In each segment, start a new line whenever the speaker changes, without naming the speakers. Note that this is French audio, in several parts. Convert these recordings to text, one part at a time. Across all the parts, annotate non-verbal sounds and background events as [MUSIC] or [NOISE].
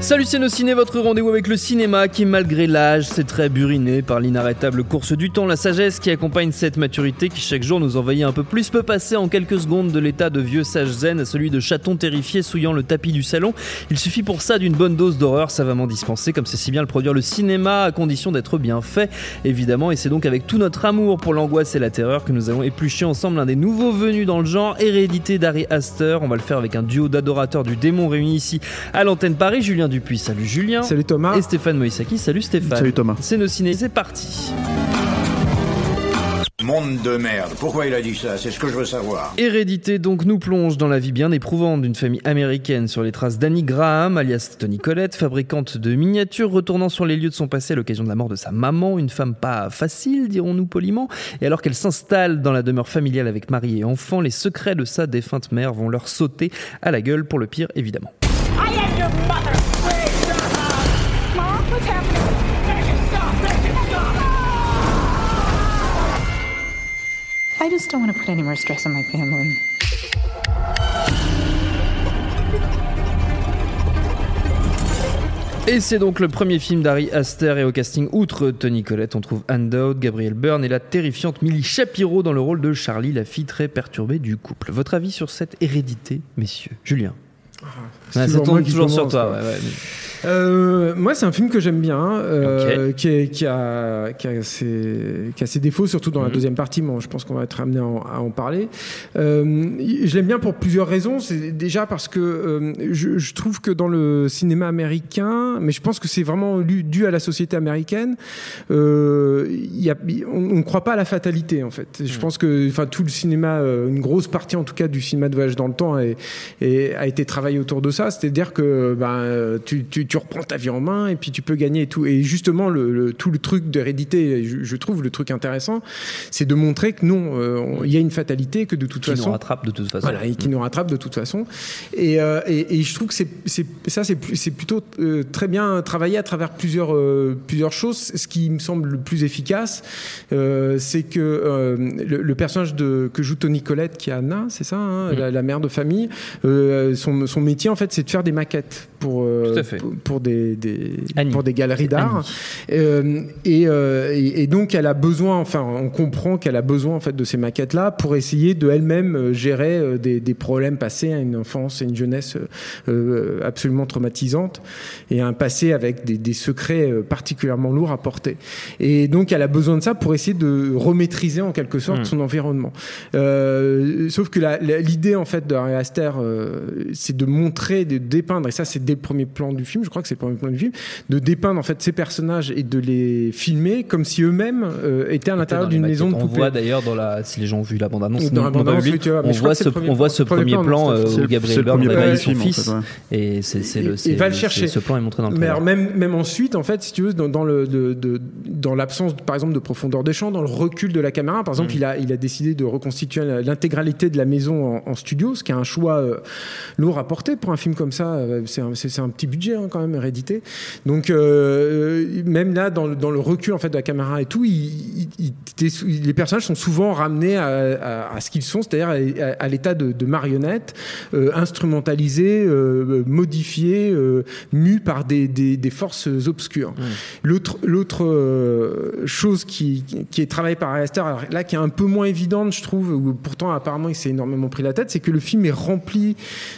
Salut c'est votre rendez-vous avec le cinéma qui malgré l'âge s'est très buriné par l'inarrêtable course du temps, la sagesse qui accompagne cette maturité qui chaque jour nous envahit un peu plus peut passer en quelques secondes de l'état de vieux sage zen à celui de chaton terrifié souillant le tapis du salon. Il suffit pour ça d'une bonne dose d'horreur savamment dispensée comme c'est si bien le produire le cinéma à condition d'être bien fait évidemment et c'est donc avec tout notre amour pour l'angoisse et la terreur que nous allons éplucher ensemble un des nouveaux venus dans le genre, Hérédité d'Harry Astor. On va le faire avec un duo d'adorateurs du démon réunis ici à l'antenne Paris, Julien Dupuis, salut Julien.
Salut Thomas.
Et Stéphane Moïsaki, salut Stéphane.
Salut Thomas.
C'est nos ciné, c'est parti.
Monde de merde. Pourquoi il a dit ça? C'est ce que je veux savoir.
Hérédité donc nous plonge dans la vie bien éprouvante d'une famille américaine sur les traces d'Annie Graham, alias Tony Collette, fabricante de miniatures, retournant sur les lieux de son passé à l'occasion de la mort de sa maman, une femme pas facile, dirons-nous poliment, et alors qu'elle s'installe dans la demeure familiale avec mari et enfant, les secrets de sa défunte mère vont leur sauter à la gueule pour le pire évidemment.
I am your mother!
I just don't want to put any more stress on my family.
Et c'est donc le premier film d'Harry Astor et au casting, outre Tony Collette, on trouve Anne Dowd, Gabriel Byrne et la terrifiante Millie Shapiro dans le rôle de Charlie, la fille très perturbée du couple. Votre avis sur cette hérédité, messieurs? Julien? Ça
toujours qui
toujours sur toi.
quoi.
ouais, ouais.
Euh, moi, c'est un film que j'aime bien, euh, qui, est- qui a, qui, a ses, qui a ses défauts, surtout dans la
Mhm.
deuxième partie. Bon, je pense qu'on va être amené à en, à en parler. Euh, je l'aime bien pour plusieurs raisons. C'est déjà parce que je, je trouve que dans le cinéma américain, mais je pense que c'est vraiment dû à la société américaine, il y a, on ne croit pas à la fatalité en fait. Je pense que, enfin, tout le cinéma, une grosse partie en tout cas du cinéma de voyage dans le temps est- est- a été travaillé autour de ça. C'est-à-dire que ben, tu, tu, tu reprends ta vie en main et puis tu peux gagner et tout. Et justement, le, le- tout le truc d'hérédité, je, je trouve le truc intéressant, c'est de montrer que non, euh, il y a une fatalité, que de toute
Qui nous
façon.
rattrape de toute façon.
Voilà, et qui nous rattrape de toute façon. Et, euh, et, et je trouve que c'est, c'est, ça, c'est, plutôt euh, très bien travaillé à travers plusieurs, plusieurs choses. Ce qui me semble le plus efficace, c'est que le, le personnage de, que joue Tony Collette, qui est Anna, c'est ça, hein, la, la mère de famille, son, son métier, en fait, c'est de faire des maquettes pour, euh,
à
pour, pour des, pour des galeries d'art. Euh, et, euh, et, et donc elle a besoin, enfin on comprend qu'elle a besoin en fait de ces maquettes là pour essayer de elle-même gérer des, des problèmes passés, une enfance et une jeunesse absolument traumatisante et un passé avec des, des secrets particulièrement lourds à porter. Et donc elle a besoin de ça pour essayer de remaîtriser en quelque sorte
Mm.
son environnement. Euh, sauf que l'idée en fait de Harry Aster, euh, c'est de montrer, de dépeindre, et ça c'est dès le premier plan du film, je crois que c'est le premier plan du film, de dépeindre en fait ces personnages et de les filmer comme si eux-mêmes euh, étaient à l'intérieur d'une maison de
maquettes. On voit d'ailleurs dans la, si les gens ont vu la
Dans bande-annonce, oui,
on voit ce, on voit
plan.
ce
Premier plan,
euh, où Gabriel Byrne réveille son fils et c'est le,
va le chercher.
Ce plan est montré dans le
Mais même, même ensuite, en fait, si tu veux, dans, dans le, dans l'absence, par exemple, de profondeur des champs, dans le recul de la caméra, par
Mm.
exemple, il, a, il a décidé de reconstituer l'intégralité de la maison en, en studio, ce qui est un choix euh, lourd à porter pour un film comme ça. euh, C'est un, petit budget hein, quand même, hérédité. Donc euh, même là, dans, le- dans le recul en fait de la caméra et tout, il- il- il- il- les personnages sont souvent ramenés à, à- à ce qu'ils sont, c'est-à-dire à, à l'état de, de marionnettes, euh, instrumentalisés, euh, euh, mus par des, des- des forces obscures. L'autre, l'autre chose qui, qui est travaillée par Aster, là qui est un peu moins évidente, je trouve, où pourtant apparemment il s'est énormément pris la tête, c'est que le film est rempli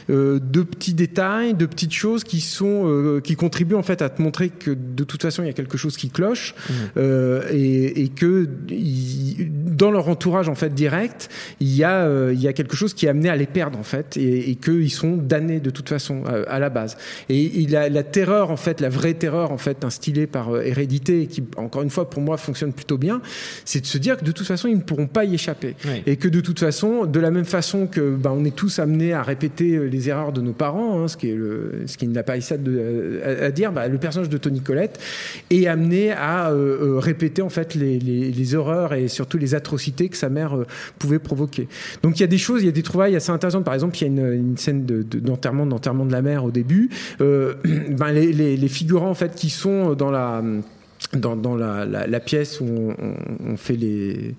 de petits détails, de petites choses qui sont euh, qui contribue en fait à te montrer que de toute façon il y a quelque chose qui cloche euh, et, et que il- dans leur entourage en fait direct, il y a euh, il y a quelque chose qui est amené à les perdre en fait et, et qu'ils sont damnés de toute façon à la base. Et il a la terreur en fait, la vraie terreur en fait instillée par euh, Hérédité et qui encore une fois pour moi fonctionne plutôt bien, c'est de se dire que de toute façon ils ne pourront pas y échapper
Oui.
et que de toute façon, de la même façon que bah, on est tous amenés à répéter euh, les erreurs de nos parents, hein, ce qui est le, ce qui n'a pas de, à, à dire, bah, le personnage de Tony Collette est amené à euh, répéter en fait les, les, les horreurs et surtout les atrocités que sa mère euh, pouvait provoquer. Donc il y a des choses, il y a des trouvailles assez intéressantes. Par exemple, il y a une, une scène de- de- d'enterrement, d'enterrement de la mère au début. Euh, [CLEARS THROAT] ben, les, figurants en fait qui sont dans la dans, la, pièce où on fait les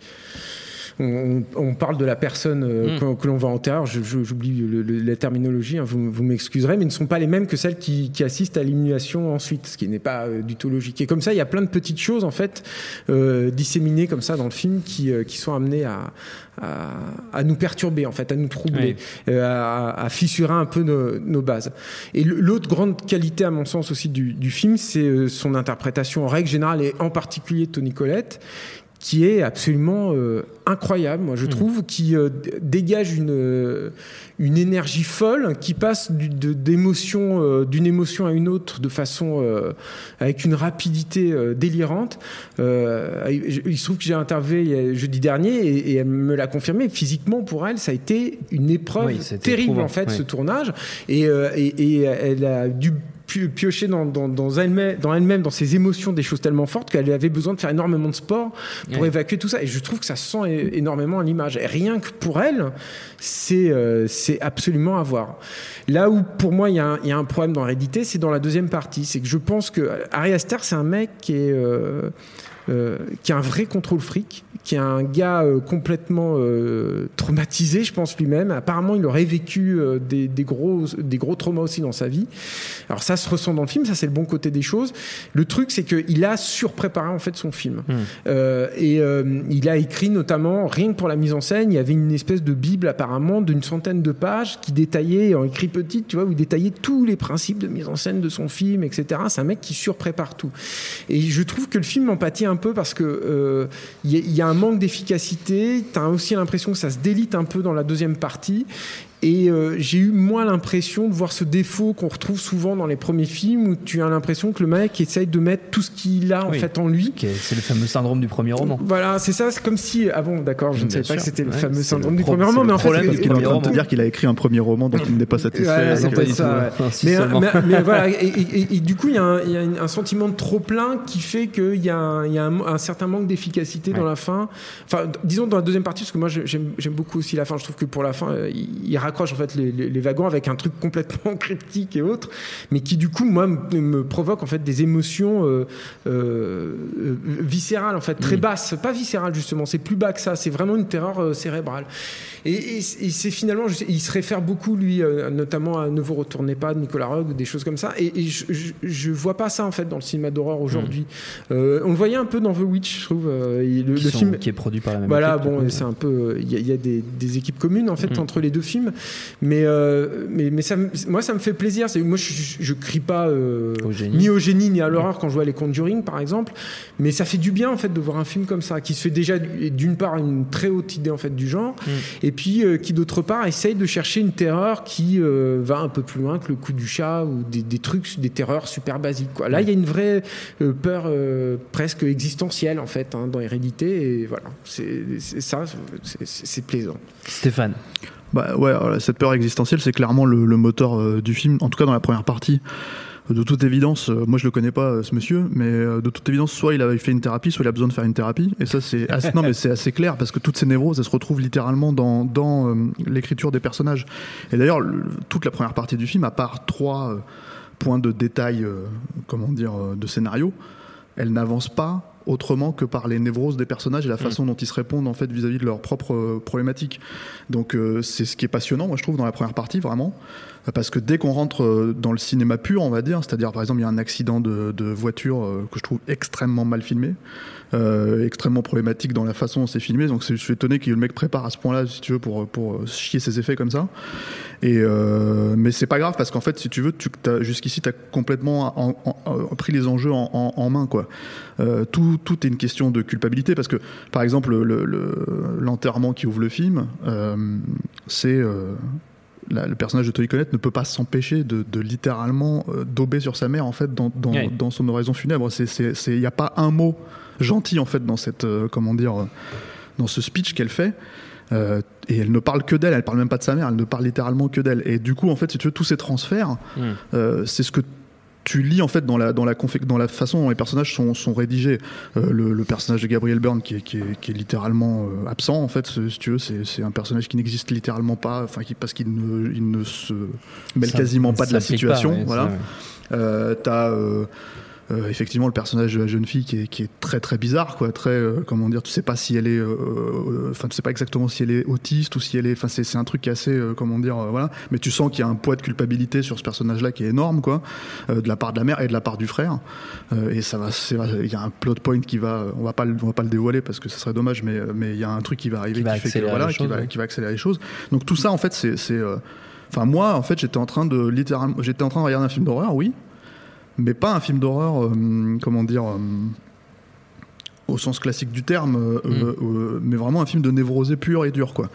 on, on parle de la personne euh,
Mm.
que, que l'on va enterrer. J'oublie la terminologie, hein, vous, vous m'excuserez, mais ne sont pas les mêmes que celles qui, qui assistent à l'illumination ensuite, ce qui n'est pas euh, du tout logique. Et comme ça, il y a plein de petites choses en fait euh, disséminées comme ça dans le film qui, qui sont amenées à, à, à nous perturber en fait, à nous troubler, à, à fissurer un peu nos, nos bases. Et l'autre grande qualité, à mon sens aussi du, du film, c'est son interprétation en règle générale et en particulier de Tony Collette qui est absolument euh, incroyable, moi je trouve, qui euh, dégage une, euh, une énergie folle, qui passe du- euh, d'une émotion à une autre de façon avec une rapidité délirante. Il se trouve que j'ai interviewé jeudi dernier et, et elle me l'a confirmé. Physiquement, pour elle, ça a été une épreuve
Oui,
terrible en fait,
oui.
ce tournage. Et, et, et elle a dû piocher dans, dans, dans elle-même, dans elle-même, dans ses émotions, des choses tellement fortes qu'elle avait besoin de faire énormément de sport pour
Ouais.
évacuer tout ça. Et je trouve que ça se sent énormément à l'image. Et rien que pour elle, c'est euh, c'est absolument à voir. Là où pour moi il y, a un- il y a un problème dans Hérédité, c'est dans la deuxième partie. C'est que je pense que Ari Aster, c'est un mec qui est euh, euh, qui a un vrai contrôle fric, qui est un gars euh, complètement euh, traumatisé, je pense lui-même. Apparemment, il aurait vécu euh, des, des gros, des gros traumas aussi dans sa vie. Alors ça se ressent dans le film, ça c'est le bon côté des choses. Le truc, c'est qu'il a surpréparé en fait son film. Euh, et euh, il a écrit notamment, rien que pour la mise en scène, il y avait une espèce de bible apparemment d'une centaine de pages qui détaillait, en écrit petite, tu vois, où il détaillait tous les principes de mise en scène de son film, etc. C'est un mec qui surprépare tout. Et je trouve que le film en pâtit un peu parce que euh, il y, y a un manque d'efficacité. T'as aussi l'impression que ça se délite un peu dans la deuxième partie. Et euh, j'ai eu moins l'impression de voir ce défaut qu'on retrouve souvent dans les premiers films où tu as l'impression que le mec essaye de mettre tout ce qu'il a en
Oui.
fait en lui.
Ok, C'est le fameux syndrome du premier roman.
Voilà, c'est ça, c'est comme si. Ah bon, d'accord, je ne savais pas que c'était le
Ouais,
fameux syndrome
le
du premier roman, mais en fait.
problème
c'est-
du
Il est en train de te dire qu'il a écrit un premier roman dont il n'est pas satisfait.
Ouais, [LAUGHS] ouais. Mais,
seulement.
mais- mais voilà, et, et- et- et du coup, il y a, un, il y a un- sentiment de trop plein qui fait qu'il y a, un, y a un, un certain manque d'efficacité dans la fin. Enfin, disons dans la deuxième partie, parce que moi j'aime beaucoup aussi la fin. Je trouve que pour la fin, euh, il, il raccroche en fait les, les- les wagons avec un truc complètement [LAUGHS] cryptique et autres, mais qui du coup moi me, me provoque en fait des émotions euh, euh, euh, viscérales en fait, très basses. Pas viscérales justement, c'est plus bas que ça. C'est vraiment une terreur cérébrale. Et, et- et c'est finalement, je sais- il se réfère beaucoup, lui, notamment à Ne vous retournez pas de Nicolas Roeg, ou des choses comme ça. Et, et je, je, je vois pas ça, en fait, dans le cinéma d'horreur aujourd'hui. Euh, on le voyait un peu dans The Witch, je trouve. le, le
sont-
film.
qui est produit par la même
Voilà,
équipe,
bon, c'est un peu. Il y a, il y a des, des équipes communes, en fait,
Mhm.
entre les deux films. Mais, euh, mais, mais ça, me- moi, ça me fait plaisir. Moi, je, je, crie pas euh,
Au
ni au génie ni à l'horreur quand je vois les Conjuring, par exemple. Mais ça fait du bien, en fait, de voir un film comme ça, qui se fait déjà, d'une part, une très haute idée, en fait, du genre, et puis euh, qui, d'autre part, essaye de chercher une terreur qui va un peu plus loin que le coup du chat ou des, des trucs, des terreurs super basiques. Quoi. Là, il y a une vraie peur presque existentielle, en fait, hein, dans Hérédité, et voilà, c'est ça, c'est plaisant.
Stéphane.
Bah ouais, cette peur existentielle, c'est clairement le, le moteur euh, du film, en tout cas dans la première partie. De toute évidence, euh, moi je le connais pas euh, ce monsieur, mais euh, de toute évidence, soit il a fait une thérapie, soit il a besoin de faire une thérapie. Et ça, c'est assez, non, mais c'est assez clair parce que toutes ces névroses, elles se retrouvent littéralement dans, dans l'écriture des personnages. Et d'ailleurs, le- toute la première partie du film, à part trois points de détail, comment dire, de scénario, elle n'avance pas autrement que par les névroses des personnages et la façon dont ils se répondent en fait vis-à-vis de leurs propres euh, problématiques. Donc euh, c'est ce qui est passionnant, moi je trouve, dans la première partie vraiment, parce que dès qu'on rentre euh, dans le cinéma pur, on va dire, c'est-à-dire par exemple il y a un accident de, voiture euh, que je trouve extrêmement mal filmé, euh, extrêmement problématique dans la façon dont c'est filmé. Donc je suis étonné que le mec prépare à ce point-là, si tu veux, pour pour chier ses effets comme ça. Et euh, mais c'est pas grave parce qu'en fait, si tu veux, tu, jusqu'ici, tu as complètement en- en- en- pris les enjeux en, main, quoi. Tout, tout est une question de culpabilité parce que, par exemple, le- le- l'enterrement qui ouvre le film, c'est la- le personnage de Tony Collette ne peut pas s'empêcher de, de littéralement euh, dauber sur sa mère en fait dans, dans, son oraison funèbre. Il n'y a pas un mot gentil en fait dans cette, euh, comment dire, euh, dans ce speech qu'elle fait. Euh, et elle ne parle que d'elle, elle parle même pas de sa mère, elle ne parle littéralement que d'elle. Et du coup, en fait, si tu veux, tous ces transferts,
Mm.
euh, c'est ce que tu lis en fait dans la, dans la, dans la façon dont les personnages sont, sont rédigés. Euh, le, le personnage de Gabriel Byrne qui est, qui est, qui est littéralement euh, absent en fait, si tu veux, c'est, c'est un personnage qui n'existe littéralement pas, enfin qui, parce qu'il ne, il ne se mêle
Ça-
quasiment pas de la
pas,
situation.
ouais,
voilà. Euh, t'as euh, effectivement le personnage de la jeune fille qui est, qui est très très bizarre quoi. Très euh, comment dire tu sais pas si elle est euh, enfin tu sais pas exactement si elle est autiste ou si elle est enfin c'est un truc qui est assez comment dire voilà. Mais tu sens qu'il y a un poids de culpabilité sur ce personnage là qui est énorme quoi de la part de la mère et de la part du frère. Et ça va c'est il y a un plot point qui va on va pas on va pas le dévoiler parce que ce serait dommage mais mais il y a un truc qui va arriver
Qui va
fait que
accélérer
voilà
les
qui
choses,
va
ouais.
qui va accélérer les choses. Donc tout ça en fait c'est Enfin, moi, en fait, j'étais en train de littéralement, j'étais en train de regarder un film d'horreur, oui, mais pas un film d'horreur, euh, comment dire, euh, au sens classique du terme, euh, euh, mais vraiment un film de névrosé pur et dur, quoi.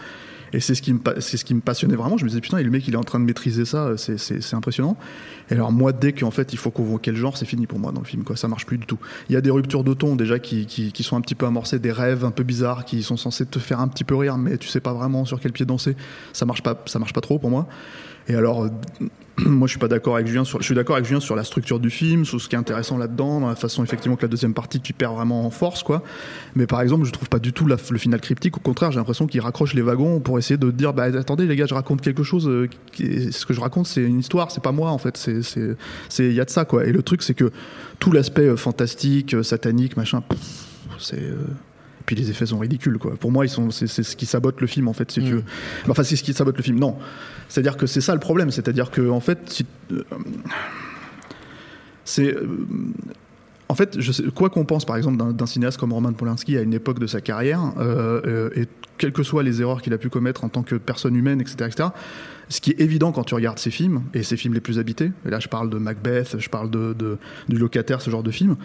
Et c'est ce qui me, pa- c'est ce qui me passionnait vraiment. Je me disais putain, et le mec, il est en train de maîtriser ça, c'est, c'est, c'est impressionnant. Et alors moi, dès qu'en fait, il faut convoquer le genre, c'est fini pour moi dans le film, quoi. Ça marche plus du tout. Il y a des ruptures de ton déjà qui, qui, qui sont un petit peu amorcées, des rêves un peu bizarres qui sont censés te faire un petit peu rire, mais tu sais pas vraiment sur quel pied danser. Ça marche pas, ça marche pas trop pour moi. Et alors, [CLEARS THROAT] moi, je suis pas d'accord avec Julien sur, je suis d'accord avec Julien sur la structure du film, sur ce qui est intéressant là-dedans, dans la façon effectivement que la deuxième partie tu perds vraiment en force, quoi. Mais par exemple, je trouve pas du tout le final cryptique. Au contraire, j'ai l'impression qu'il raccroche les wagons pour essayer de dire, bah attendez les gars, je raconte quelque chose. euh, ce que je raconte, c'est une histoire, c'est pas moi en fait. C'est, c'est, c'est, il y a de ça, quoi. Et le truc, c'est que tout l'aspect euh, fantastique, euh, satanique, machin, c'est. euh, puis les effets sont ridicules quoi. Pour moi, ils sont c'est, ce qui sabote le film en fait, si tu veux. Enfin, c'est ce qui sabote le film. Non, c'est-à-dire que c'est ça le problème. C'est-à-dire que en fait, si- euh, c'est euh, en fait, je sais, quoi qu'on pense par exemple d'un, cinéaste comme Roman Polanski à une époque de sa carrière, euh, et quelles que soient les erreurs qu'il a pu commettre en tant que personne humaine, etc., etc., ce qui est évident quand tu regardes ses films, et ses films les plus habités, et là je parle de Macbeth, je parle de, de- du locataire, ce genre de films,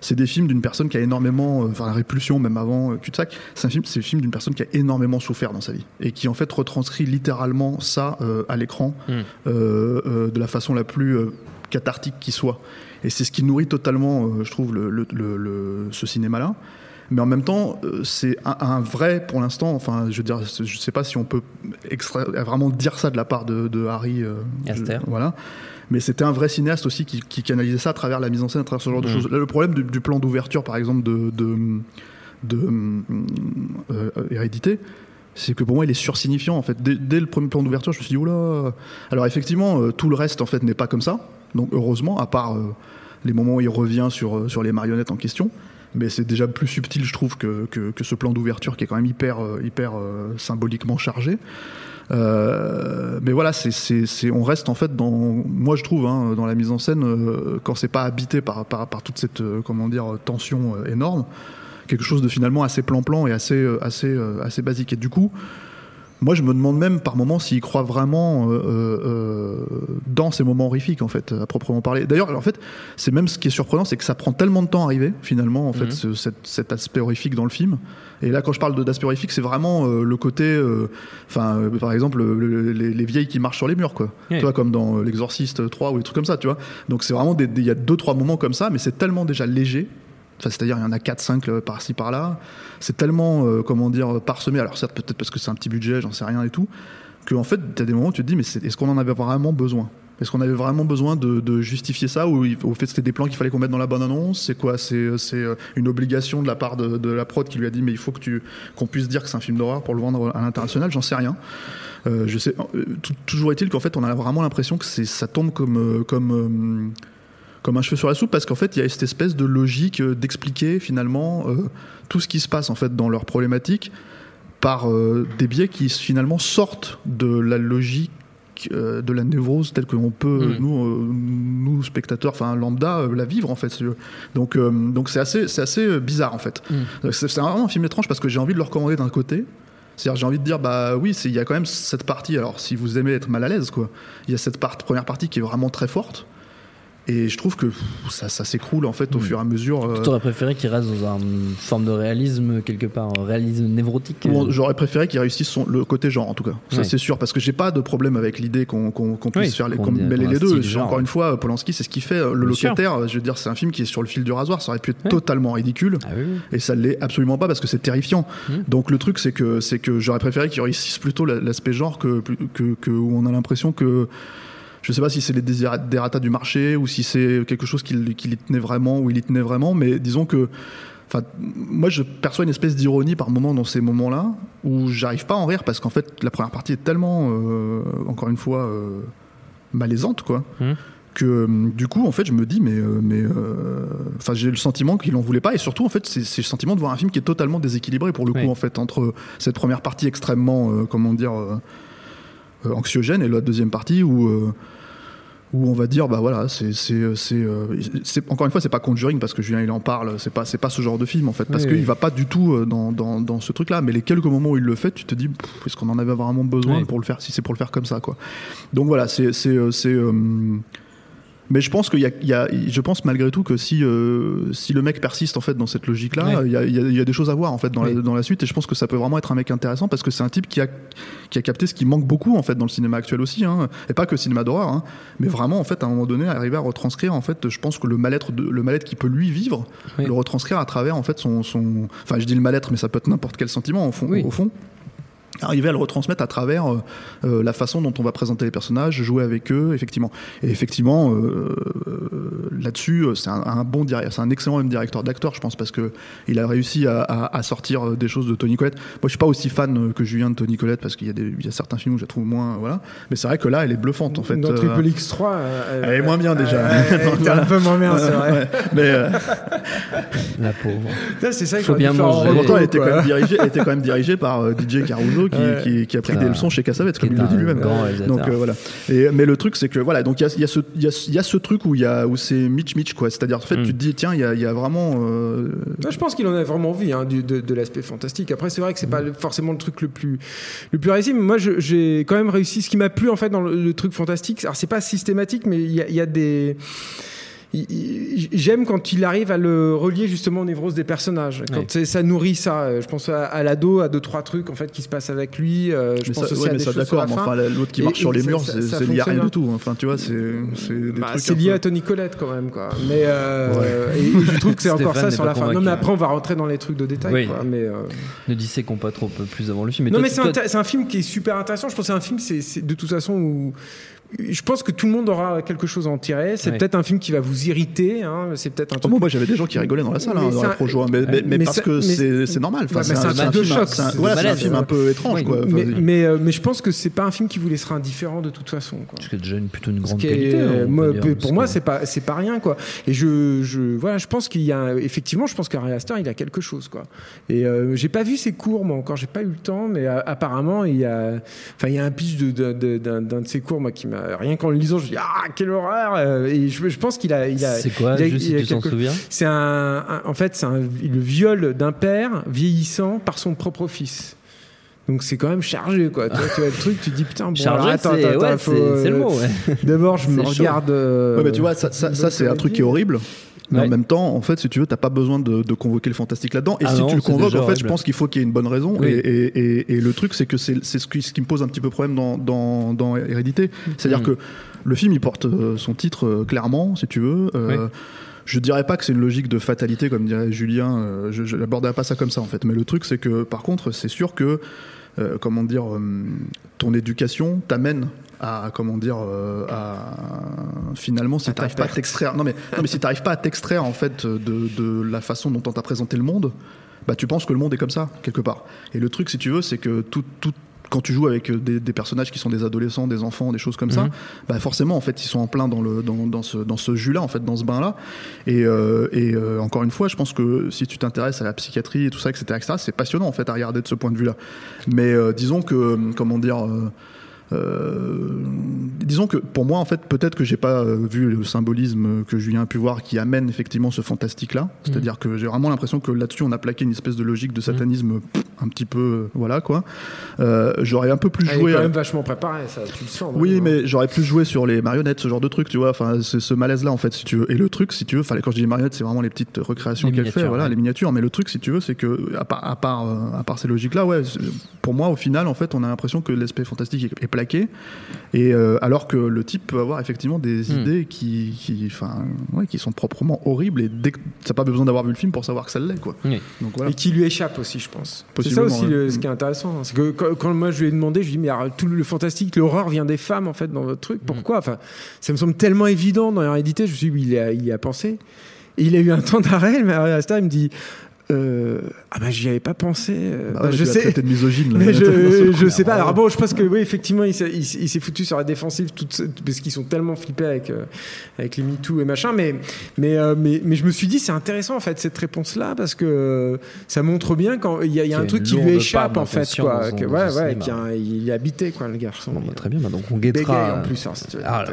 c'est des films d'une personne qui a énormément, euh, enfin répulsion même avant euh, cul-de-sac, c'est un film, c'est le film d'une personne qui a énormément souffert dans sa vie, et qui en fait retranscrit littéralement ça euh, à l'écran
Mm.
euh, euh, de la façon la plus cathartique qui soit. Et c'est ce qui nourrit totalement, je trouve, le, le- le- le- ce cinéma-là. Mais en même temps, euh, c'est un, un vrai, pour l'instant, enfin, je veux dire, je sais pas si on peut extra- vraiment dire ça de la part de, de Harry. euh,
Aster.
je- voilà. Mais c'était un vrai cinéaste aussi qui, qui canalisait ça à travers la mise en scène, à travers ce genre de
Mm.
choses. Là, le problème du, du plan d'ouverture, par exemple, de, de, de, euh, Hérédité, c'est que pour moi il est sursignifiant en fait. Dès, dès le premier plan d'ouverture, je me suis dit oula. Alors effectivement, euh, tout le reste en fait n'est pas comme ça. Donc heureusement, à part euh, les moments où il revient sur sur les marionnettes en question. Mais c'est déjà plus subtil, je trouve, que, que, que ce plan d'ouverture qui est quand même hyper, euh, hyper euh, symboliquement chargé. Euh, mais voilà, c'est, c'est, c'est, on reste en fait dans, moi je trouve, hein, dans la mise en scène, euh, quand c'est pas habité par, par, par toute cette, euh, comment dire, tension énorme, quelque chose de finalement assez plan-plan et assez, assez, assez basique. Et du coup, moi, je me demande même par moments s'il croit vraiment euh, euh, dans ces moments horrifiques, en fait, à proprement parler. D'ailleurs, en fait, c'est même ce qui est surprenant, c'est que ça prend tellement de temps à arriver, finalement, en fait,
Mhm.
ce- cet, cet aspect horrifique dans le film. Et là, quand je parle d'aspect horrifique, c'est vraiment euh, le côté, euh, enfin, euh, par exemple, le- le- les, les vieilles qui marchent sur les murs, quoi. Tu vois, comme dans euh, L'Exorciste 3 ou des trucs comme ça, tu vois. Donc, c'est vraiment il y a deux, trois moments comme ça, mais c'est tellement déjà léger. C'est-à-dire, il y en a 4-5 euh, par-ci par-là. C'est tellement, euh, comment dire, parsemé. Alors, certes, peut-être parce que c'est un petit budget, j'en sais rien et tout. Que, en fait, tu as des moments où tu te dis, mais est-ce qu'on en avait vraiment besoin? Est-ce qu'on avait vraiment besoin de, justifier ça Ou au fait, c'était des plans qu'il fallait qu'on mette dans la bonne annonce? C'est quoi? C'est euh, une obligation de la part de, la prod qui lui a dit, mais il faut qu'on puisse dire que c'est un film d'horreur pour le vendre à l'international? J'en sais rien. Euh, je sais, toujours est-il qu'en fait, on a vraiment l'impression que ça tombe comme, comme, comme un cheveu sur la soupe parce qu'en fait il y a cette espèce de logique euh, d'expliquer finalement euh, tout ce qui se passe en fait dans leurs problématiques par euh, des biais qui finalement sortent de la logique euh, de la névrose telle que l'on peut
Mm.
nous nous spectateurs enfin lambda la vivre en fait donc donc c'est assez c'est assez bizarre en fait.
Mm.
c'est vraiment un film étrange parce que j'ai envie de le recommander d'un côté. C'est-à-dire j'ai envie de dire bah oui il y a quand même cette partie alors si vous aimez être mal à l'aise quoi. Il y a cette part, première partie qui est vraiment très forte et je trouve que pff, ça, ça s'écroule en fait au fur et à mesure euh,
Tu aurais préféré qu'il reste dans une forme de réalisme quelque part, un réalisme névrotique. Euh,
J'aurais préféré qu'il réussisse son, le côté genre en tout cas, ça
Ouais.
c'est sûr, parce que j'ai pas de problème avec l'idée qu'on puisse
Oui,
faire les, mêler les deux.
genre.
Encore une fois, Polanski, c'est ce qu'il fait. Le
Bien sûr.
locataire, je veux dire, c'est un film qui est sur le fil du rasoir. Ça aurait pu être
Ouais.
totalement ridicule.
Ah oui, oui.
Et ça l'est absolument pas parce que c'est terrifiant.
Mmh.
Donc le truc c'est que j'aurais préféré qu'il réussisse plutôt la- l'aspect genre que, que, que où on a l'impression que je sais pas si c'est les dérata du marché ou si c'est quelque chose qui, qui y tenait vraiment ou il y tenait vraiment, mais disons que Enfin, moi, je perçois une espèce d'ironie par moment dans ces moments-là où j'arrive pas à en rire parce qu'en fait, la première partie est tellement, euh, encore une fois, euh, malaisante, quoi,
Mhm.
que euh, du coup, en fait, je me dis, mais, mais, euh, enfin, j'ai le sentiment qu'il en voulait pas et surtout, en fait, c'est le sentiment de voir un film qui est totalement déséquilibré pour le coup,
Oui.
en fait, entre cette première partie extrêmement, comment dire, anxiogène et la deuxième partie où où on va dire bah voilà c'est c'est c'est euh, c'est- encore une fois c'est pas Conjuring parce que Julien il en parle c'est pas c'est pas ce genre de film en fait parce
Oui,
qu'il
oui.
va pas du tout euh, dans, dans, dans ce truc là mais les quelques moments où il le fait tu te dis est-ce qu'on en avait vraiment besoin
Oui.
pour le faire si c'est pour le faire comme ça quoi donc voilà c'est c'est euh, c'est euh, mais je pense qu'il y a, il y a- je pense malgré tout que si euh, si le mec persiste en fait dans cette logique là
Ouais.
il y, a, il y des choses à voir en fait dans, la, dans la suite et je pense que ça peut vraiment être un mec intéressant parce que c'est un type qui a qui a capté ce qui manque beaucoup en fait dans le cinéma actuel aussi hein. et pas que le cinéma d'horreur hein, mais vraiment en fait à un moment donné arriver à retranscrire en fait je pense que le mal-être de- le mal-être qui peut lui vivre
Oui.
le retranscrire à travers en fait son, son enfin je dis le mal-être mais ça peut être n'importe quel sentiment au fond,
Oui.
au fond arriver à le retransmettre à travers euh, euh, la façon dont on va présenter les personnages, jouer avec eux, effectivement. Et effectivement, euh, euh, là-dessus, euh, c'est un, un bon directeur, c'est un excellent même directeur d'acteur, je pense, parce que il a réussi à, à- à sortir des choses de Tony Collette. Moi, je suis pas aussi fan que Julien de Tony Collette parce qu'il y a des, il y a certains films où je la trouve moins, voilà. Mais c'est vrai que là, elle est bluffante en fait.
Dans
Euh,
Triple X3. euh,
elle est moins bien, déjà.
euh,
Donc,
t'es un peu moins bien, c'est vrai.
ouais. Mais euh,
La pauvre.
Ça, C'est ça qu'il
Faut bien manger.
pourtant, elle était, quand même dirigée, elle était quand même dirigée par euh, DJ Caruso qui,
Ouais.
qui, qui a pris des leçons chez Cassavetes, comme il le dit lui-même. Donc euh, voilà. Et, mais le truc, c'est que voilà, donc il y a, il y, a ce- il y, a, il y a ce truc où, il y a, où c'est Mitch Mitch, quoi. C'est-à-dire, en fait,
Mm.
tu te dis, tiens, il y a, il y a vraiment. euh,
Moi, je pense qu'il en a vraiment envie hein, du- de, de l'aspect fantastique. Après, c'est vrai que c'est pas le- forcément le truc le plus le plus réussi, mais moi, j'ai quand même réussi. Ce qui m'a plu en fait dans le, le truc fantastique, alors c'est pas systématique, mais il y a, il y a des J'aime quand il arrive à le relier justement aux névroses des personnages. Quand ça nourrit ça. Je pense à, à l'ado, à deux trois trucs en fait qui se passent avec lui. Euh, je
mais
pense
ça,
aussi
ouais,
à
mais
des
ça,
choses sur
d'accord,
la
mais
fin.
enfin, la- l'autre qui
Et-
marche sur les murs, c'est lié à rien du tout. Enfin, tu vois, c'est
Bah, c'est lié
peu-
à Tony Collette quand même quoi. Mais euh, et je trouve que c'est [LAUGHS] encore ça sur la fin. Non mais après on va rentrer dans les trucs de détail
Oui.
quoi. Mais euh,
Ne disséquons pas trop plus avant le film.
non
toi,
mais c'est un film qui est super intéressant. Je pense que c'est un film c'est de toute façon où je pense que tout le monde aura quelque chose à en tirer. C'est
Ouais.
peut-être un film qui va vous irriter. Hein. C'est peut-être un
Oh,
truc.
moi, moi, j'avais des gens qui rigolaient dans la salle,
Mais
hein, dans
un-
projo, hein, mais, mais, mais
mais
parce
ça-
que c'est normal. Enfin, c'est
un
un, film,
choc,
c'est un- voilà, un film un peu étrange,
Oui,
quoi. Enfin,
mais, mais, euh, mais je pense que c'est pas un film qui vous laissera indifférent de toute façon. Quoi.
Ce qui est déjà une, plutôt une grande
est,
qualité.
euh, moi,
dire,
pour
parce
moi,
que-
c'est pas, c'est pas rien, quoi. Et je, je, voilà, je pense qu'il y a, effectivement, je pense qu'Ari Aster, il a quelque chose, quoi. Et euh, j'ai pas vu ses cours, moi encore, j'ai pas eu le temps, mais euh, apparemment, il y a, enfin, il y a un pitch d'un de ses cours, moi, qui m'a, rien qu'en le lisant, je dis, ah, quelle horreur! euh, Et je, je pense qu'il a, il a.
C'est quoi,
il a-
juste
il a
si tu t'en
quelque-
souviens
C'est un, un- en fait, c'est un- le viol d'un père vieillissant par son propre fils. Donc c'est quand même chargé, quoi. tu, vois, tu vois le truc, tu dis putain, bon, alors,
Chargé,
attends,
c'est
attends,
ouais,
attends, faut,
c'est- c'est le
euh,
mot. ouais.
D'abord, je me
chaud.
regarde. euh,
Ouais, mais tu vois, ça, ça, ça, c'est un truc qui est horrible. Mais
Ouais.
en même temps, en fait, si tu veux, t'as pas besoin de, de convoquer le fantastique là-dedans. Et
Ah
si
non,
tu le convoques, en fait, je pense qu'il faut qu'il y ait une bonne raison.
Oui.
Et, et, et, et le truc, c'est que c'est ce qui, ce qui me pose un petit peu problème dans, dans, dans Hérédité. C'est-à-dire
Mm.
que le film, il porte euh, son titre euh, clairement, si tu veux. Euh,
Oui.
Je dirais pas que c'est une logique de fatalité, comme dirait Julien. euh, je n'aborderai pas ça comme ça, en fait. Mais le truc, c'est que, par contre, c'est sûr que, euh, comment dire, ton éducation t'amène à comment dire euh, à finalement si t'arrives pas à t'extraire non mais non mais si t'arrives pas à t'extraire en fait de, de la façon dont on t'a présenté le monde bah tu penses que le monde est comme ça quelque part et le truc si tu veux c'est que tout tout quand tu joues avec euh, des, des personnages qui sont des adolescents, des enfants, des choses comme ça,
Mhm.
bah forcément en fait ils sont en plein dans le dans, dans ce dans ce jus-là en fait dans ce bain-là. Et, euh, et euh, encore une fois, je pense que si tu t'intéresses à la psychiatrie et tout ça, etc., etc., c'est passionnant en fait à regarder de ce point de vue-là. Mais euh, disons que comment dire. Euh, disons que pour moi en fait peut-être que j'ai pas euh, vu le symbolisme que Julien a pu voir qui amène effectivement ce fantastique là c'est-à-dire que j'ai vraiment l'impression que là-dessus on a plaqué une espèce de logique de satanisme pff, un petit peu euh, voilà quoi Euh, j'aurais un peu plus
Elle est
joué
quand
euh,
même vachement préparée, ça, tu le sens.
oui,
vraiment.
mais j'aurais plus joué sur les marionnettes, ce genre de truc, tu vois. Enfin, c'est ce malaise-là, en fait, si tu veux. Et le truc, si tu veux, enfin, quand je dis marionnettes, c'est vraiment les petites recréations qu'elle fait, voilà, les miniatures. Mais le truc, si tu veux, c'est que, à part, à part, à part ces logiques-là, ouais, pour moi, au final, en fait, on a l'impression que l'aspect fantastique est, est plaqué. Et euh, alors que le type peut avoir effectivement des
Hmm.
idées qui, qui, enfin, ouais, qui sont proprement horribles. Et dès que t'as pas besoin d'avoir vu le film pour savoir que ça l'est, quoi.
Oui.
Donc voilà.
Et qui lui échappe aussi, je pense. C'est ça aussi
ouais.
le- ce qui est intéressant. C'est que quand, quand moi je lui ai demandé, je lui ai dit, mais alors, tout le fantastique, l'horreur vient des femmes en fait dans votre truc. Pourquoi? Enfin, ça me semble tellement évident dans la réalité. Je me suis dit, oui, il y a, il y a pensé. Et il a eu un [LAUGHS] temps d'arrêt, mais à ce temps, il me dit, euh, ah ben j'y avais pas pensé. euh,
Bah
bah,
ouais,
je sais.
de misogyne, là.
Mais je, sais pas. Alors bon, je pense que oui, effectivement, il s'est, il il foutu sur la défensive toute, parce qu'ils sont tellement flippés avec euh, avec les MeToo et machin. Mais mais euh, mais mais je me suis dit c'est intéressant en fait cette réponse là parce que ça montre bien quand il y a, il y un truc qui lui échappe en fait quoi.
son-
que, ouais ouais, a un- il est habité quoi le garçon.
Bon, bah,
Il-
très bien, bah, donc on guettera.
en plus. hein, si tu veux.
Ah,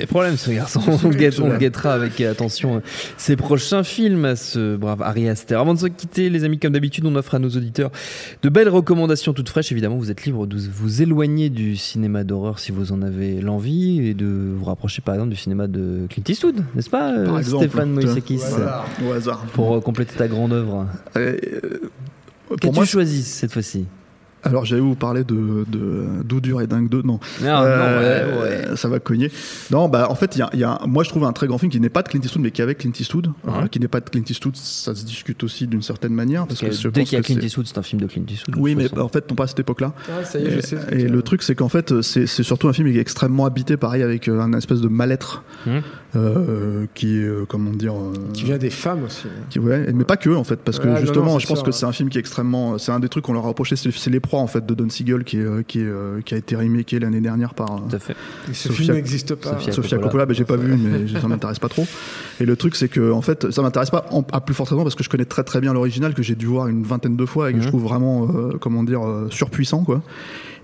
des [LAUGHS] problèmes ce garçon. On [LAUGHS] guettera avec attention ses prochains films à ce brave Ari Aster. Avant de se quitter, les amis, comme d'habitude, on offre à nos auditeurs de belles recommandations toutes fraîches. Évidemment, vous êtes libre de vous éloigner du cinéma d'horreur si vous en avez l'envie et de vous rapprocher par exemple du cinéma de Clint Eastwood, n'est-ce pas, euh,
Par
Stéphane
tiens.
Moïsekis
au hasard.
Pour euh, compléter ta grande œuvre.
Euh, pour
Qu'as-tu
moi,
choisi cette fois-ci?
Alors j'allais vous parler de, de Doudure et Dingue 2, non.
Non,
Euh,
non, ouais, ouais.
Ça va cogner. Non, bah en fait, il y a, y a moi je trouve un très grand film qui n'est pas de Clint Eastwood, mais qui est avec Clint Eastwood. Alors,
Ouais.
qui n'est pas de Clint Eastwood, ça se discute aussi d'une certaine manière. Parce,
Parce
que
dès
pense
qu'il y a Clint Eastwood, c'est un film de Clint Eastwood.
Oui, mais
façon.
en fait, non pas à cette époque-là.
Ah, ça y est, je sais. ce que
Et le truc, c'est qu'en fait, c'est c'est surtout un film qui est extrêmement habité, pareil, avec euh, un espèce de mal-être euh, qui est, euh, comment dire, euh,
qui vient des femmes aussi.
qui- ouais, mais pas que en fait, parce que justement,
non,
je pense
sûr,
que
hein.
c'est un film qui est extrêmement, c'est un des trucs qu'on leur a reproché, c'est c'est les proies en fait de Don Siegel qui est, euh, qui est, euh, qui a été remaké l'année dernière par. euh,
Tout à fait.
Mais ce
Sophia-
film n'existe pas.
Sophia
Sofia
Coppola.
Coppola, ben, j'ai pas vu, mais ça m'intéresse pas trop. Et le truc, c'est que en fait, ça m'intéresse pas en- à plus forte raison parce que je connais très très bien l'original que j'ai dû voir une vingtaine de fois et que je
Mhm.
trouve vraiment, euh, comment dire, euh, surpuissant quoi.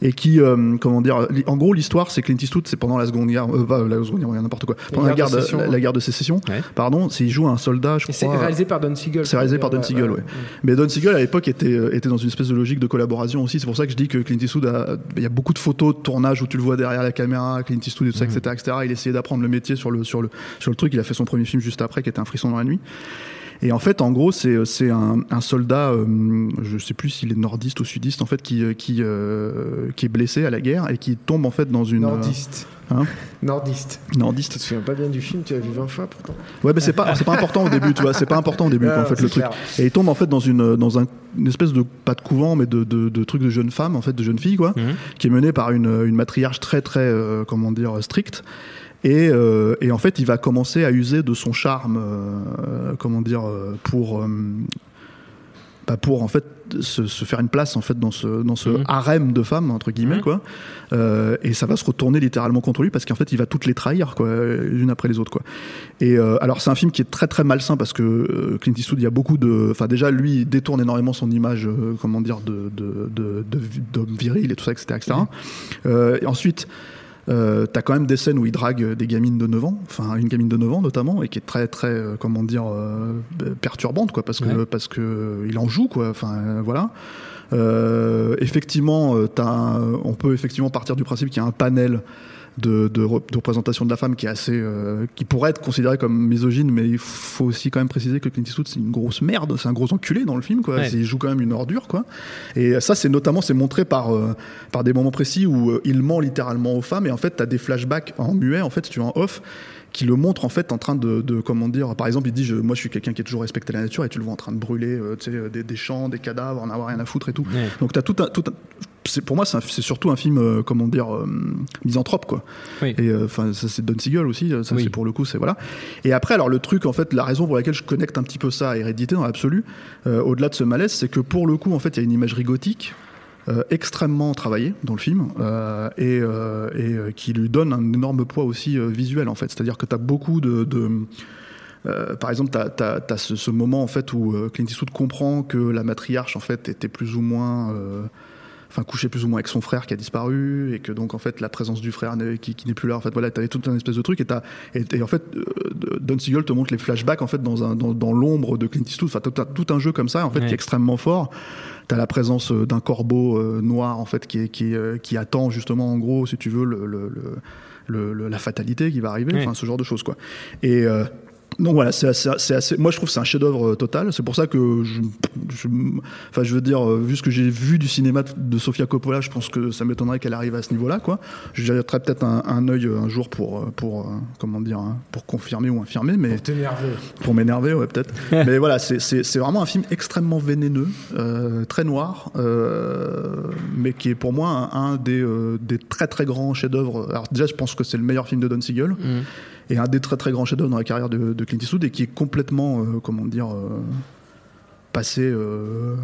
Et qui, euh, comment dire, en gros, l'histoire, c'est Clint Eastwood, c'est pendant la Seconde Guerre, euh, pas la Seconde Guerre, n'importe quoi, pendant la
guerre de sécession,
la, la guerre de sécession,
Ouais.
pardon, c'est il joue un soldat, je
Et c'est
crois.
réalisé par Don Siegel.
C'est réalisé par Don Siegel, ouais. Mais Don Siegel à l'époque était, euh, était dans une espèce de logique de collaboration aussi. C'est pour ça que je dis que Clint Eastwood, a- il y a beaucoup de photos de tournage où tu le vois derrière la caméra, Clint Eastwood et tout ça, etc., etc. Il essayait d'apprendre le métier sur le, sur, le, sur le truc. Il a fait son premier film juste après qui était Un frisson dans la nuit. Et en fait, en gros, c'est c'est un, soldat, euh, je sais plus s'il est nordiste ou sudiste, en fait, euh, euh, qui est blessé à la guerre et qui tombe en fait dans une.
Nordiste.
Hein
Nordiste.
nordiste.
Tu te souviens pas bien du film, tu l'as vu 20 fois pourtant.
Ouais, mais c'est pas, c'est pas important au début, tu vois. C'est pas important au début,
Ah,
en fait, le truc. Et il tombe en fait dans une dans un, une espèce de pas de couvent mais de, de, de truc de jeune femme en fait de jeune fille quoi
Mhm.
qui est mené par une, une matriarche très très euh, comment dire stricte et, euh, et en fait il va commencer à user de son charme euh, comment dire pour euh, bah, pour en fait se, se faire une place en fait dans ce dans ce
Mhm.
harem de femmes entre guillemets
Mhm.
quoi Euh, et ça va se retourner littéralement contre lui parce qu'en fait il va toutes les trahir quoi l'une après les autres quoi et euh, alors c'est un film qui est très très malsain parce que euh, Clint Eastwood il y a beaucoup de enfin déjà lui il détourne énormément son image euh, comment dire de de de de- d'homme viril et tout ça etc etc Euh, et ensuite euh, t'as quand même des scènes où il drague des gamines de 9 ans, enfin une gamine de 9 ans notamment, et qui est très très euh, comment dire euh, perturbante quoi, parce que
Ouais.
parce que euh, il en joue quoi, enfin euh, voilà. Euh, effectivement, t'as un- on peut effectivement partir du principe qu'il y a un panel de, de, rep- de représentation de la femme qui est assez, euh, qui pourrait être considéré comme misogyne, mais il faut aussi quand même préciser que Clint Eastwood c'est une grosse merde, c'est un gros enculé dans le film quoi.
Ouais.
Il joue quand même une ordure quoi. Et ça c'est notamment c'est montré par euh, par des moments précis où euh, il ment littéralement aux femmes et en fait t'as des flashbacks en muet en fait si tu veux en off qui le montre en fait en train de, de comment dire par exemple il dit je, moi je suis quelqu'un qui a toujours respecté la nature et tu le vois en train de brûler euh, euh, des, des champs des cadavres en avoir rien à foutre et tout
Ouais.
donc t'as tout un, tout un- c'est pour moi c'est un- c'est surtout un film euh, comment dire euh, misanthrope quoi
Oui.
et euh, enfin ça c'est Don Siegel aussi euh, ça
Oui.
c'est pour le coup c'est voilà et après alors le truc en fait la raison pour laquelle je connecte un petit peu ça à Hérédité dans l'absolu euh, au-delà de ce malaise c'est que pour le coup en fait il y a une imagerie gothique euh, extrêmement travaillé dans le film euh, et, euh, qui lui donne un énorme poids aussi visuel en fait. C'est-à-dire que tu as beaucoup de... par exemple, tu as, ce, moment en fait où Clint Eastwood comprend que la matriarche en fait était plus ou moins, enfin couchée plus ou moins avec son frère qui a disparu et que donc en fait la présence du frère qui, qui n'est plus là. En fait, voilà, t'avais tout un espèce de truc et, t'as- et, et en fait euh, Don Siegel te montre les flashbacks en fait dans un dans, dans l'ombre de Clint Eastwood. Enfin, t'as tout, un jeu comme ça en fait
Ouais.
qui est extrêmement fort. T'as la présence euh, d'un corbeau euh, noir en fait qui qui, qui attend justement en gros si tu veux le, le, le- la fatalité qui va arriver.
Ouais.
Enfin, ce genre de choses quoi. Et euh, donc voilà, c'est assez, c'est assez- moi je trouve que c'est un chef-d'œuvre euh, total. C'est pour ça que je, je- enfin je veux dire, euh, vu ce que j'ai vu du cinéma de Sofia Coppola, je pense que ça m'étonnerait qu'elle arrive à ce niveau-là, quoi. Je jetterai peut-être un, un œil euh, un jour pour, pour, comment dire, hein, pour confirmer ou infirmer, mais
Pour t'énerver.
pour m'énerver, ouais, peut-être. [LAUGHS] Mais voilà, c'est- c'est c'est vraiment un film extrêmement vénéneux, euh, très noir, euh, mais qui est pour moi un, un des, euh, des très très grands chefs-d'œuvre. Alors déjà, je pense que c'est le meilleur film de Don Siegel,
Mm.
Et un des très très grands chefs-d'œuvre dans la carrière de, de Clint Eastwood, et qui est complètement, euh, comment dire, euh, passé. euh,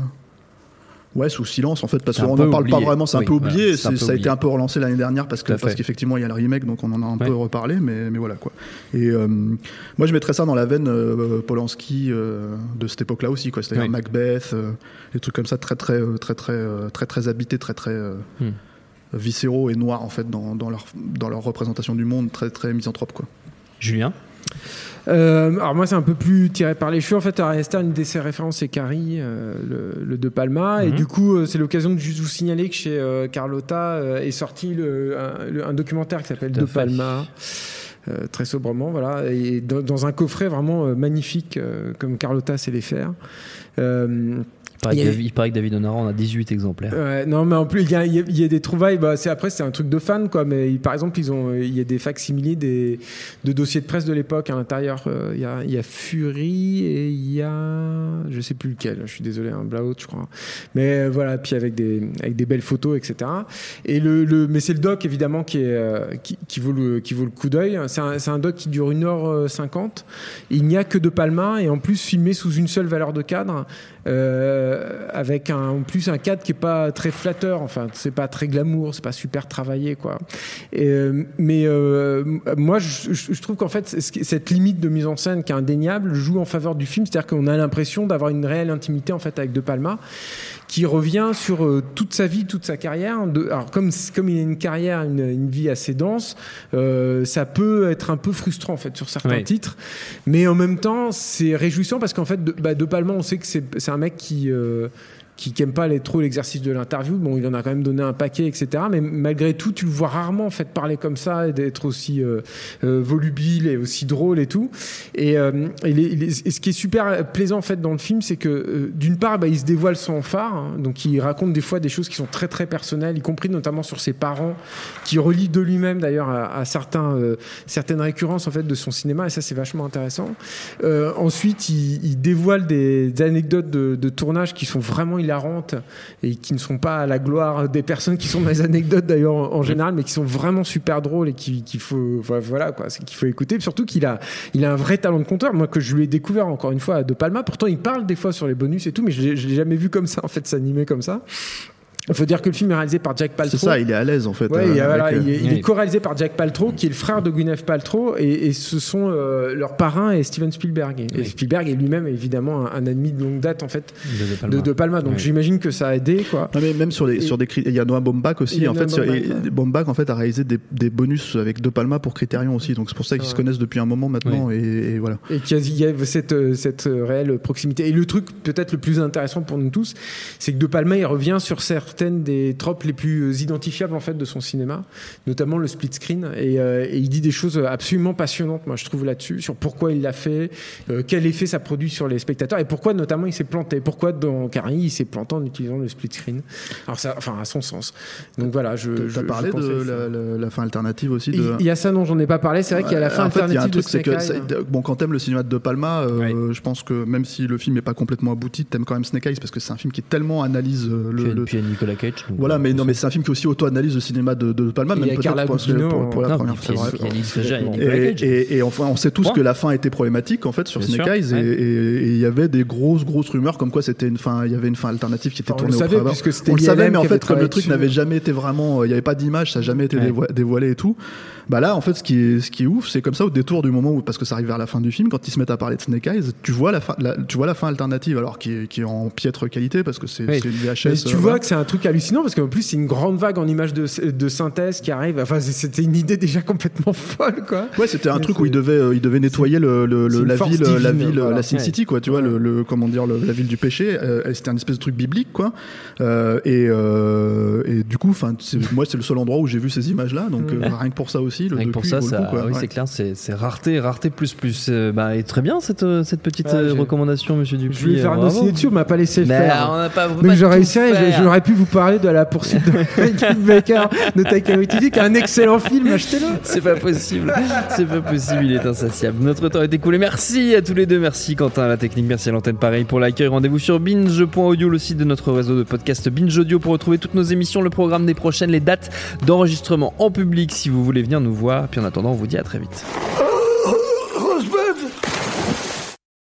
Ouais, sous silence en fait, parce qu'on n'en parle pas vraiment, c'est un peu oublié,
voilà, un peu
ça a été un peu relancé l'année dernière parce que parce qu'effectivement il y a le remake, donc on en a un
Ouais.
peu reparlé, mais, mais voilà quoi. Et euh, moi je mettrais ça dans la veine euh, Polanski euh, de cette époque-là aussi, quoi. C'est-à-dire
Oui.
Macbeth, des trucs comme ça, très très très très très très habités, très très euh,
Hmm.
Viscéraux et noirs en fait dans, dans leur dans leur représentation du monde, très très misanthrope quoi.
Julien
Euh, alors moi c'est un peu plus tiré par les cheveux en fait Ari Aster une de ses références c'est Carrie euh, le, le De Palma et
Mhm.
du coup euh, c'est l'occasion de juste vous signaler que chez euh, Carlotta euh, est sorti le, un, le- un documentaire qui s'appelle De
fait.
Palma euh, très sobrement voilà et dans, dans un coffret vraiment euh, magnifique euh, comme Carlotta sait les faire Euh,
il paraît,
Il
que David- il paraît que David Honora en a 18 exemplaires.
Ouais, non, mais en plus, il y a, il y a- il y a des trouvailles. Bah, c'est après, c'est un truc de fan, quoi. Mais par exemple, ils ont, il y a des facsimilés des de dossiers de presse de l'époque à l'intérieur. euh, Il y a, il y a Fury et il y a, je sais plus lequel. Je suis désolé, un Blaout, je crois. Mais euh, voilà, puis avec des avec des belles photos, etc. Et le, le mais c'est le doc évidemment qui est euh, qui, qui vaut le qui vaut le coup d'œil. C'est un, c'est un doc qui dure 1h50. Il n'y a que de Palma et en plus filmé sous une seule valeur de cadre euh, avec un, en plus un cadre qui est pas très flatteur. Enfin, c'est pas très glamour, c'est pas super travaillé, quoi. Euh, mais euh, moi, je, je- trouve qu'en fait, cette limite de mise en scène qui est indéniable joue en faveur du film, c'est-à-dire qu'on a l'impression d'avoir une réelle intimité en fait avec De Palma qui revient sur euh, toute sa vie, toute sa carrière. De, alors comme comme il a une carrière, une, une vie assez dense, euh, ça peut être un peu frustrant en fait sur certains titres, mais en même temps c'est réjouissant parce qu'en fait de, bah, de Palma, on sait que c'est c'est un mec qui euh, qui n'aime pas les, trop l'exercice de l'interview. Bon, il en a quand même donné un paquet, etc. Mais malgré tout, tu le vois rarement en fait parler comme ça et d'être aussi euh, euh, volubile et aussi drôle et tout. Et, euh, et ce qui est super plaisant en fait dans le film, c'est que d'une part, bah, il se dévoile sans phare, hein. donc il raconte des fois des choses qui sont très très personnelles, y compris notamment sur ses parents, qui relient de lui-même d'ailleurs à, certains certaines récurrences en fait de son cinéma. Et ça, c'est vachement intéressant. Ensuite, il, il dévoile des, anecdotes de tournage qui sont vraiment hilarantes et qui ne sont pas à la gloire des personnes qui sont dans les anecdotes d'ailleurs en, en général, mais qui sont vraiment super drôles et qui- qu'il faut, voilà, voilà, quoi, c'est qu'il faut écouter. Surtout qu'il a, il a un vrai talent de conteur. Moi, que je lui ai découvert encore une fois à De Palma. Pourtant, il parle des fois sur les bonus et tout, mais je je l'ai jamais vu comme ça en fait s'animer comme ça. Il faut dire que le film est réalisé par Jack Paltrow.
C'est ça, il est à l'aise en fait.
Ouais,
euh,
il, a- voilà,
avec, euh,
il est, il est
Oui.
co-réalisé par Jack Paltrow, qui est le frère de Gwyneth Paltrow, et, et ce sont euh, leurs parrains et Steven Spielberg. Et, et
Oui.
Spielberg est lui-même évidemment un, un ami de longue date en fait
De De Palma.
de De Palma. Donc j'imagine que ça a aidé quoi.
Non, mais même sur, les,
Et-
sur des il y a Noah Baumbach aussi en fait
Baumbach,
en fait a réalisé des, des bonus avec De Palma pour Criterion aussi donc c'est pour ça qu'ils
Ouais.
se connaissent depuis un moment maintenant et, et voilà
Et qu'il y y a cette, euh, cette euh, réelle proximité. Et le truc peut-être le plus intéressant pour nous tous, c'est que De Palma il revient sur certaines des tropes les plus euh, identifiables en fait de son cinéma, notamment le split screen. Et, euh, et il dit des choses absolument passionnantes, moi je trouve là-dessus, sur pourquoi il l'a fait, euh, quel effet ça produit sur les spectateurs et pourquoi notamment il s'est planté. Pourquoi dans Carrie il s'est planté en utilisant le split screen. Alors ça, enfin à son sens. Donc voilà, je.
Tu
je-
as parlé
je
de la, la- la fin alternative aussi
Il
de...
il y a ça dont j'en ai pas parlé. C'est vrai qu'il y a la fin
en fait, il y a un
alternative
truc, c'est que bon, quand t'aimes le cinéma de De Palma, euh, je pense que même si le film n'est pas complètement abouti, t'aimes quand même Snake Eyes parce que c'est un film qui tellement analyse le,
puis Nicolas Cage.
Voilà, mais non, mais c'est un film qui aussi auto-analyse le cinéma de, de Palma,
Et il y
même
a
peut-être pour, pour- pour la
non,
première fois. Et, et- et enfin, on sait tous
Point.
que la fin était problématique en fait sur
Bien
Snake
sûr,
Eyes et-
ouais.
et et il y avait des grosses grosses rumeurs comme quoi c'était une fin, il y avait une fin alternative qui était
Enfin, on
tournée
le
au
savait,
préalable.
puisque
On le savait, mais en fait comme le truc n'avait jamais été vraiment, il n'y avait pas d'image, ça n'a jamais été dévoilé et tout. Bah là, en fait, ce qui est, ce qui est ouf, c'est comme ça au détour du moment où, parce que ça arrive vers la fin du film, quand ils se mettent à parler de Snake Eyes, tu vois la fin, la- tu vois la fin alternative, alors qui est, qui est en piètre qualité parce que c'est
Oui.
une
Mais
VHS.
tu
euh,
vois que c'est un truc hallucinant parce qu'en plus c'est une grande vague en images de, de synthèse qui arrive. Enfin c'était une idée déjà complètement [LAUGHS] folle quoi.
Ouais, c'était un
Mais
truc où
c'est-
il devait, euh, nettoyer le, le- le-
c'est une
la ville, la
divine,
ville, la Sin
Ouais.
City, quoi. Tu vois, le, le- comment dire, la ville du péché. euh, c'était un espèce de truc biblique, quoi. Euh, et, euh, et du coup, enfin, moi, c'est le seul endroit où j'ai vu ces images-là. Donc euh,
Ouais.
rien que pour ça aussi, le
Rien que pour
docu,
ça,
le
ça
coup,
oui,
Ouais.
c'est clair, c'est rareté, rareté plus plus. Euh, bah, et très bien cette, euh, cette petite
Ouais,
euh, recommandation, monsieur Dupuis.
Je voulais faire un
bravo.
dossier dessus, on m'a pas laissé le
Mais
faire.
on pas, on
Donc j'aurais essayé, pu vous parler de la poursuite de [LAUGHS] Baker de Taika Waititi, qui est un excellent film, achetez-le.
C'est pas possible, c'est pas possible, il est insatiable. Notre temps est écoulé. Merci à tous les deux, merci Quentin à la technique, merci à l'antenne pareil pour l'accueil. Rendez-vous sur binge.audio, le site de notre réseau de podcast Binge Audio pour retrouver toutes nos émissions, le programme des prochaines, les dates d'enregistrement en public si vous voulez venir voir. Puis en attendant, on vous dit à très vite.